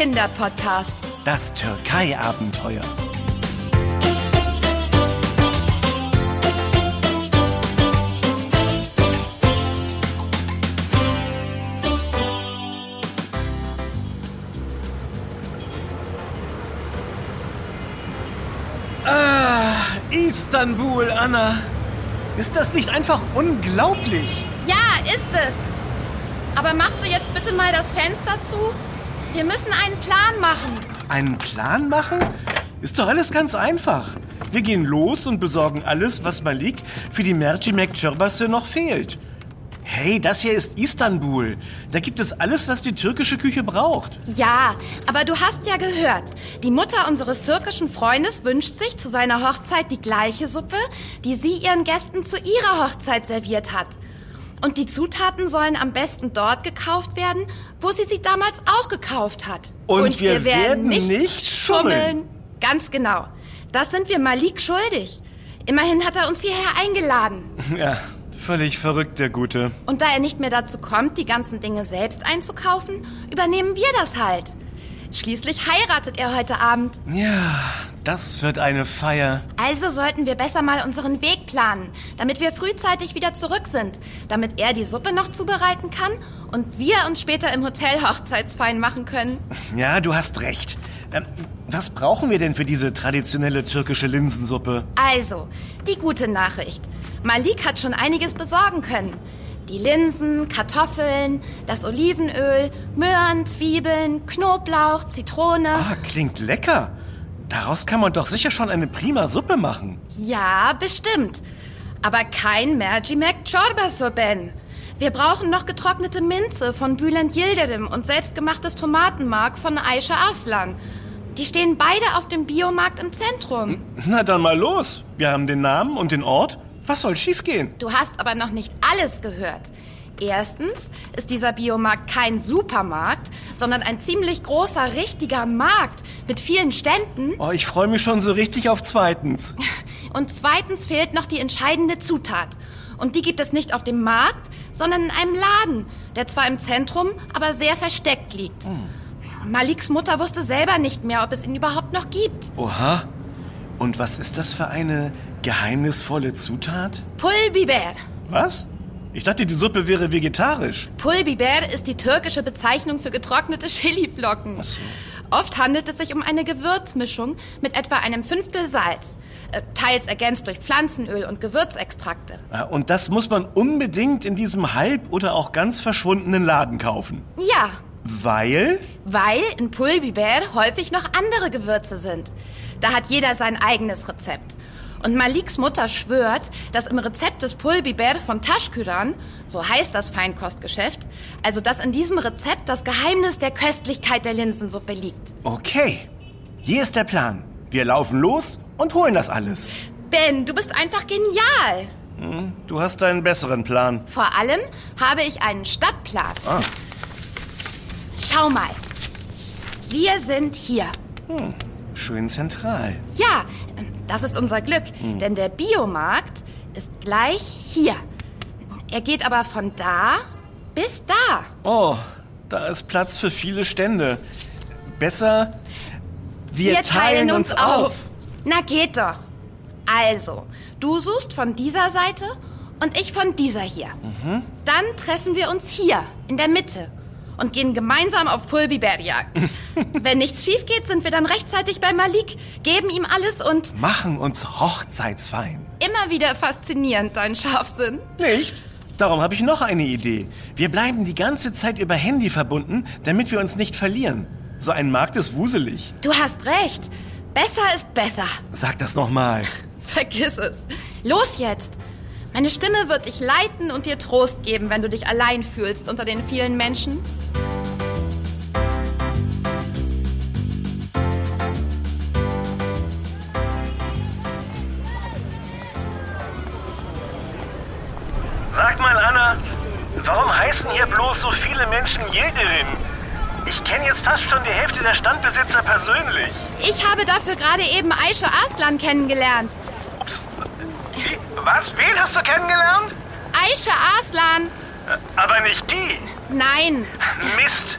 Kinderpodcast. Das Türkei-Abenteuer. Ah, Istanbul, Anna. Ist das nicht einfach unglaublich? Ja, ist es. Aber machst du jetzt bitte mal das Fenster zu? Wir müssen einen Plan machen. Einen Plan machen? Ist doch alles ganz einfach. Wir gehen los und besorgen alles, was Malik für die Mercimek Çorbası noch fehlt. Hey, das hier ist Istanbul. Da gibt es alles, was die türkische Küche braucht. Ja, aber du hast ja gehört. Die Mutter unseres türkischen Freundes wünscht sich zu seiner Hochzeit die gleiche Suppe, die sie ihren Gästen zu ihrer Hochzeit serviert hat. Und die Zutaten sollen am besten dort gekauft werden, wo sie sie damals auch gekauft hat. Und wir werden nicht schummeln. Ganz genau. Das sind wir Malik schuldig. Immerhin hat er uns hierher eingeladen. Ja, völlig verrückt, der Gute. Und da er nicht mehr dazu kommt, die ganzen Dinge selbst einzukaufen, übernehmen wir das halt. Schließlich heiratet er heute Abend. Ja, das wird eine Feier. Also sollten wir besser mal unseren Weg planen, damit wir frühzeitig wieder zurück sind, damit er die Suppe noch zubereiten kann und wir uns später im Hotel Hochzeitsfeiern machen können. Ja, du hast recht. Ähm, was brauchen wir denn für diese traditionelle türkische Linsensuppe? Also, die gute Nachricht. Malik hat schon einiges besorgen können. Die Linsen, Kartoffeln, das Olivenöl, Möhren, Zwiebeln, Knoblauch, Zitrone. Ah, klingt lecker. Daraus kann man doch sicher schon eine prima Suppe machen. Ja, bestimmt. Aber kein Mercimek Çorbası, Ben. Wir brauchen noch getrocknete Minze von Bülent Yildirim und selbstgemachtes Tomatenmark von Aisha Aslan. Die stehen beide auf dem Biomarkt im Zentrum. Na dann mal los. Wir haben den Namen und den Ort. Was soll schiefgehen? Du hast aber noch nicht alles gehört. Erstens ist dieser Biomarkt kein Supermarkt, sondern ein ziemlich großer, richtiger Markt mit vielen Ständen. Oh, ich freue mich schon so richtig auf zweitens. Und zweitens fehlt noch die entscheidende Zutat. Und die gibt es nicht auf dem Markt, sondern in einem Laden, der zwar im Zentrum, aber sehr versteckt liegt. Hm. Maliks Mutter wusste selber nicht mehr, ob es ihn überhaupt noch gibt. Oha. Und was ist das für eine geheimnisvolle Zutat? Pulbiber. Was? Ich dachte, die Suppe wäre vegetarisch. Pulbiber ist die türkische Bezeichnung für getrocknete Chiliflocken. Ach so. Oft handelt es sich um eine Gewürzmischung mit etwa einem Fünftel Salz, äh, teils ergänzt durch Pflanzenöl und Gewürzextrakte. Ah, Und das muss man unbedingt in diesem halb oder auch ganz verschwundenen Laden kaufen. Ja, Weil? weil in Pulbiber häufig noch andere Gewürze sind. Da hat jeder sein eigenes Rezept. Und Maliks Mutter schwört, dass im Rezept des Pulbiber von Taschküran, so heißt das Feinkostgeschäft, also dass in diesem Rezept das Geheimnis der Köstlichkeit der Linsensuppe liegt. Okay. Hier ist der Plan. Wir laufen los und holen das alles. Ben, du bist einfach genial. Du hast einen besseren Plan. Vor allem habe ich einen Stadtplan. Ah. Schau mal. Wir sind hier. Schön zentral. Ja, das ist unser Glück, denn der Biomarkt ist gleich hier. Er geht aber von da bis da. Oh, da ist Platz für viele Stände. Besser, wir, Na geht doch. Also, du suchst von dieser Seite und ich von dieser hier. Dann treffen wir uns hier in der Mitte und gehen gemeinsam auf Pulbiberjagd. Wenn nichts schief geht, sind wir dann rechtzeitig bei Malik, geben ihm alles und Machen uns Hochzeitsfein. immer wieder faszinierend dein Scharfsinn. Nicht? Darum habe ich noch eine Idee. Wir bleiben die ganze Zeit über Handy verbunden, damit wir uns nicht verlieren. So ein Markt ist wuselig. Du hast recht. Besser ist besser. Sag das nochmal. Vergiss es. Los jetzt. Meine Stimme wird dich leiten und dir Trost geben, wenn du dich allein fühlst unter den vielen Menschen. Heißen hier bloß so viele Menschen Jägerin? Ich kenne jetzt fast schon die Hälfte der Standbesitzer persönlich. Ich habe dafür gerade eben Aisha Aslan kennengelernt. Ups. Wie? Was? Wen hast du kennengelernt? Aisha Aslan. Aber nicht die. Nein. Mist.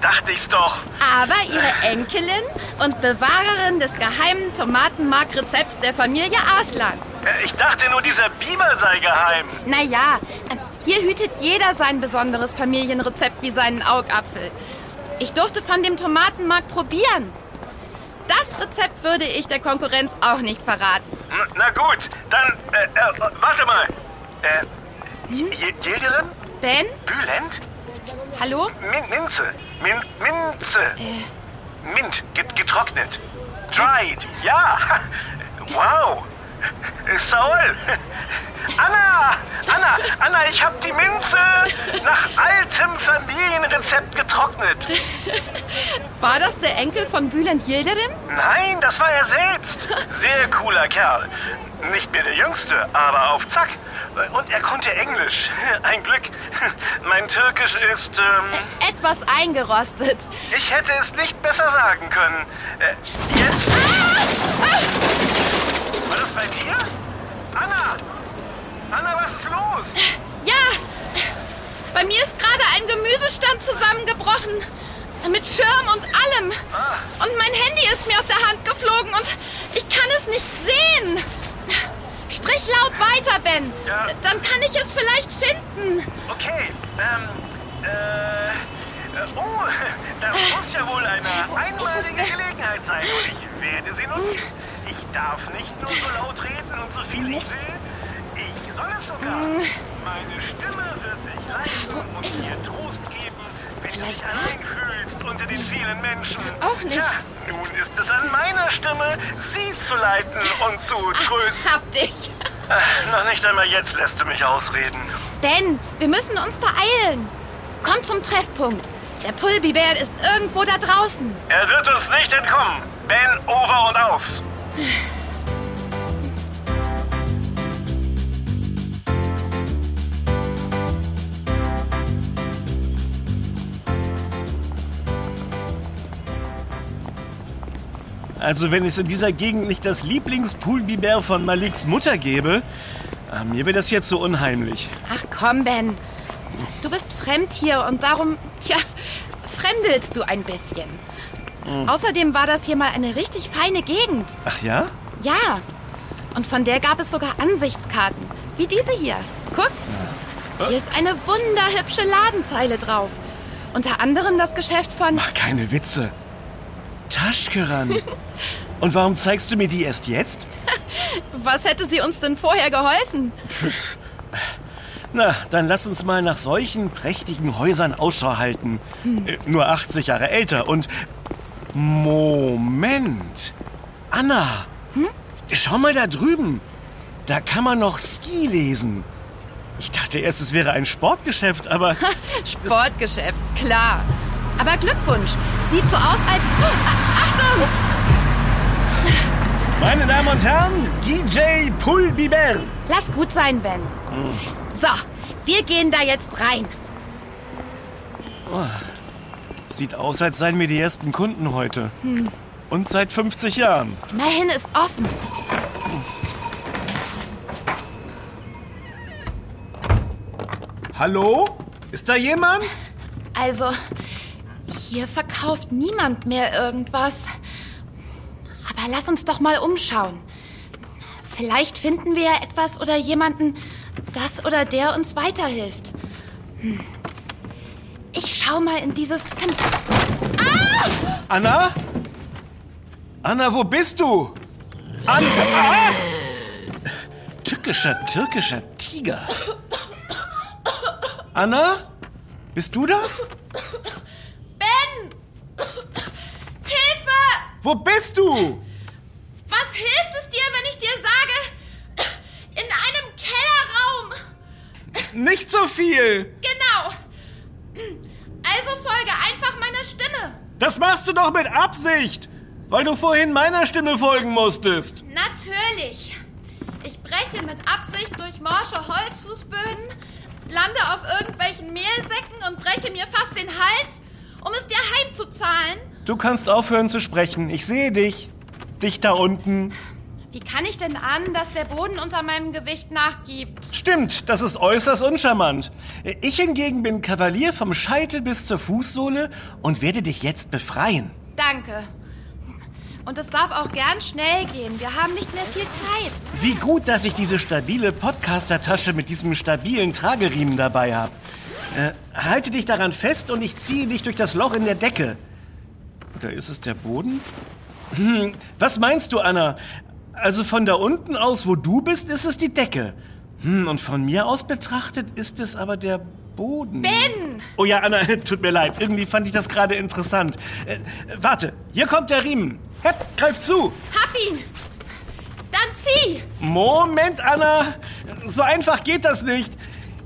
dachte ich's doch. Aber ihre Enkelin und Bewahrerin des geheimen Tomatenmark-Rezepts der Familie Arslan. Äh, Ich dachte nur, dieser Biber sei geheim. Naja, äh, hier hütet jeder sein besonderes Familienrezept wie seinen Augapfel. Ich durfte von dem Tomatenmark probieren. Das Rezept würde ich der Konkurrenz auch nicht verraten. Na gut, dann, äh, äh, warte mal. Äh, Yildirim? Ben? Bülent? Hallo? Min Minze. Min Minze. Äh, Mint. Get getrocknet. Dried. Ja. Wow. Saul. Anna! Ich hab die Minze nach altem Familienrezept getrocknet. war das der Enkel von Bülent Yildirim? Nein, das war er selbst. Sehr cooler Kerl. Nicht mehr der Jüngste, aber auf Zack. Und er konnte Englisch. Ein Glück. Mein Türkisch ist, ähm, Etwas eingerostet. ich hätte es nicht besser sagen können. Äh, jetzt? War das bei dir? Anna! Anna, was ist los? Ja, bei mir ist gerade ein Gemüsestand zusammengebrochen. Mit Schirm und allem. Und mein Handy ist mir aus der Hand geflogen und ich kann es nicht sehen. Sprich laut weiter, Ben. Ja. Dann kann ich es vielleicht finden. Okay, ähm, äh, äh, oh, das muss ja wohl eine einmalige denn? Gelegenheit sein und ich werde sie nutzen. Ich darf nicht nur so laut reden und so viel ich will. Ich soll es sogar. Meine Stimme wird dich leiten und dir Trost geben, wenn du dich allein fühlst unter den vielen Menschen. Auch nicht. Tja, nun ist es an meiner Stimme, sie zu leiten und zu trösten. Hab dich. Äh, Noch nicht einmal jetzt lässt du mich ausreden. Ben, wir müssen uns beeilen. Komm zum Treffpunkt. Der Pulbibär ist irgendwo da draußen. Er wird uns nicht entkommen. Ben, over und aus. Also wenn es in dieser Gegend nicht das Lieblingspoolbibär von Maliks Mutter gäbe, äh, mir wäre das jetzt so unheimlich. Ach komm, Ben. Du bist fremd hier und darum, tja, fremdelst du ein bisschen. Außerdem war das hier mal eine richtig feine Gegend. Ach ja? Ja. Und von der gab es sogar Ansichtskarten. Wie diese hier. Guck. Hier ist eine wunderhübsche Ladenzeile drauf. Unter anderem das Geschäft von... Mach keine Witze. Taschkeran. Und warum zeigst du mir die erst jetzt? Was hätte sie uns denn vorher geholfen? Na, dann lass uns mal nach solchen prächtigen Häusern Ausschau halten. Äh, nur 80 Jahre älter und... Moment. Anna. Schau mal da drüben. Da kann man noch Ski lesen. Ich dachte erst, es wäre ein Sportgeschäft, aber... Sportgeschäft, klar. Aber Glückwunsch. Sieht so aus, als... Oh, Achtung! Meine Damen und Herren, DJ Pulbiber. Lass gut sein, Ben. So, wir gehen da jetzt rein. Sieht aus, als seien wir die ersten Kunden heute. Und seit 50 Jahren. Immerhin ist offen. Hallo? Ist da jemand? Also, hier verkauft niemand mehr irgendwas. Aber lass uns doch mal umschauen. Vielleicht finden wir ja etwas oder jemanden, das oder der uns weiterhilft. Hm. Ich schau mal in dieses Zimmer. Anna? Anna, wo bist du? Anna! Ah! Tückischer, türkischer Tiger. Anna? Bist du das? Ben! Hilfe! Wo bist du? Was hilft es dir, wenn ich dir sage, in einem Kellerraum? Nicht so viel. Genau. Also folge einfach meiner Stimme. Das machst du doch mit Absicht, weil du vorhin meiner Stimme folgen musstest. Natürlich. Ich breche mit Absicht durch morsche Holzfußböden, lande auf irgendwelchen Mehlsäcken und breche mir fast den Hals, um es dir heimzuzahlen. Du kannst aufhören zu sprechen. Ich sehe dich. Dich da unten. Wie kann ich denn ahnen, dass der Boden unter meinem Gewicht nachgibt? Stimmt, das ist äußerst uncharmant. Ich hingegen bin Kavalier vom Scheitel bis zur Fußsohle und werde dich jetzt befreien. Danke. Und es darf auch gern schnell gehen. Wir haben nicht mehr viel Zeit. Wie gut, dass ich diese stabile Podcaster-Tasche mit diesem stabilen Trageriemen dabei habe. Äh, halte dich daran fest und ich ziehe dich durch das Loch in der Decke. Oder ist es der Boden? Hm, was meinst du, Anna? Also von da unten aus, wo du bist, ist es die Decke. Hm, und von mir aus betrachtet ist es aber der Boden. Ben! Oh ja, Anna, tut mir leid. Irgendwie fand ich das gerade interessant. Äh, warte, hier kommt der Riemen. Hepp, greif zu. Hab ihn! Dann zieh! Moment, Anna. So einfach geht das nicht.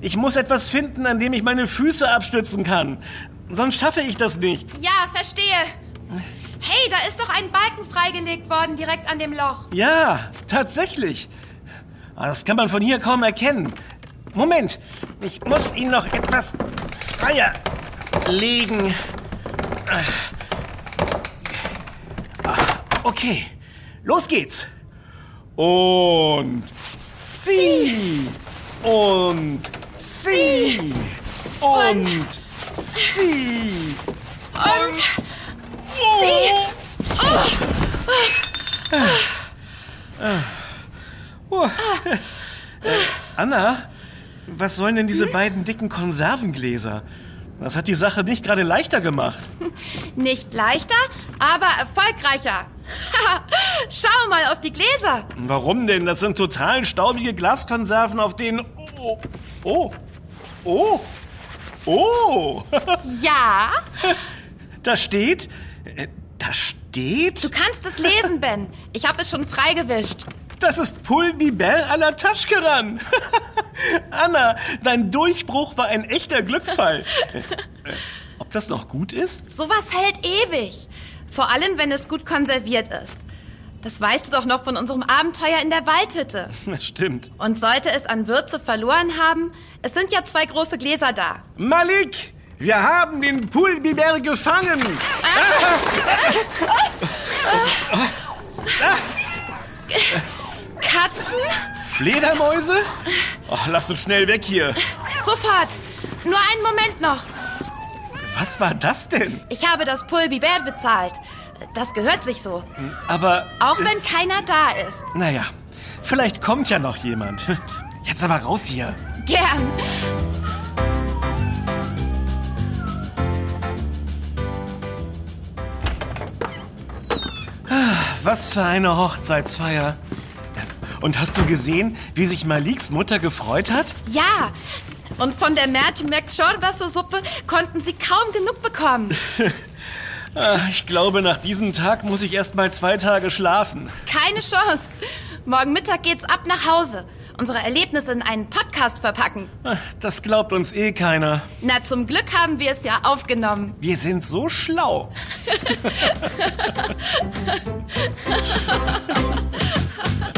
Ich muss etwas finden, an dem ich meine Füße abstützen kann. Sonst schaffe ich das nicht. Ja, verstehe. Hey, da ist doch ein Balken freigelegt worden direkt an dem Loch. Ja, tatsächlich. Aber das kann man von hier kaum erkennen. Moment, ich muss ihn noch etwas freier legen. Ah, Okay, los geht's. Und zieh. Und zieh. Und zieh. Und zieh! Oh. Äh, Anna, was sollen denn diese beiden dicken Konservengläser? Das hat die Sache nicht gerade leichter gemacht. Nicht leichter, aber erfolgreicher. Schau mal auf die Gläser. Warum denn? Das sind total staubige Glaskonserven, auf denen... Oh, oh, oh, oh. Ja, Da steht... äh, Da steht... du kannst es lesen, Ben. Ich habe es schon freigewischt. Das ist Pulbi Bell à la Taschkeran. Anna, dein Durchbruch war ein echter Glücksfall. Äh, Ob das noch gut ist? Sowas hält ewig. Vor allem, wenn es gut konserviert ist. Das weißt du doch noch von unserem Abenteuer in der Waldhütte. Stimmt. Und sollte es an Würze verloren haben, es sind ja zwei große Gläser da. Malik, wir haben den Pulbiber gefangen. Katzen? Fledermäuse? Oh, lass uns schnell weg hier. Sofort. Nur einen Moment noch. Was war das denn? Ich habe das Pulbiber bezahlt. Das gehört sich so. Aber, Auch wenn keiner da ist. naja, vielleicht kommt ja noch jemand. Jetzt aber raus hier. Gern. Was für eine Hochzeitsfeier. Und hast du gesehen, wie sich Maliks Mutter gefreut hat? Ja. Und von der Merti Suppe konnten sie kaum genug bekommen. Ah, Ich glaube, nach diesem Tag muss ich erst mal zwei Tage schlafen. Keine Chance. Morgen Mittag geht's ab nach Hause. Unsere Erlebnisse in einen Podcast verpacken. Das glaubt uns eh keiner. Na, zum Glück haben wir es ja aufgenommen. Wir sind so schlau.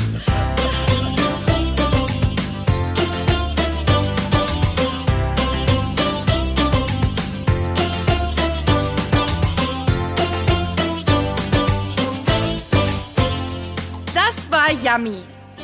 Das war Yummy,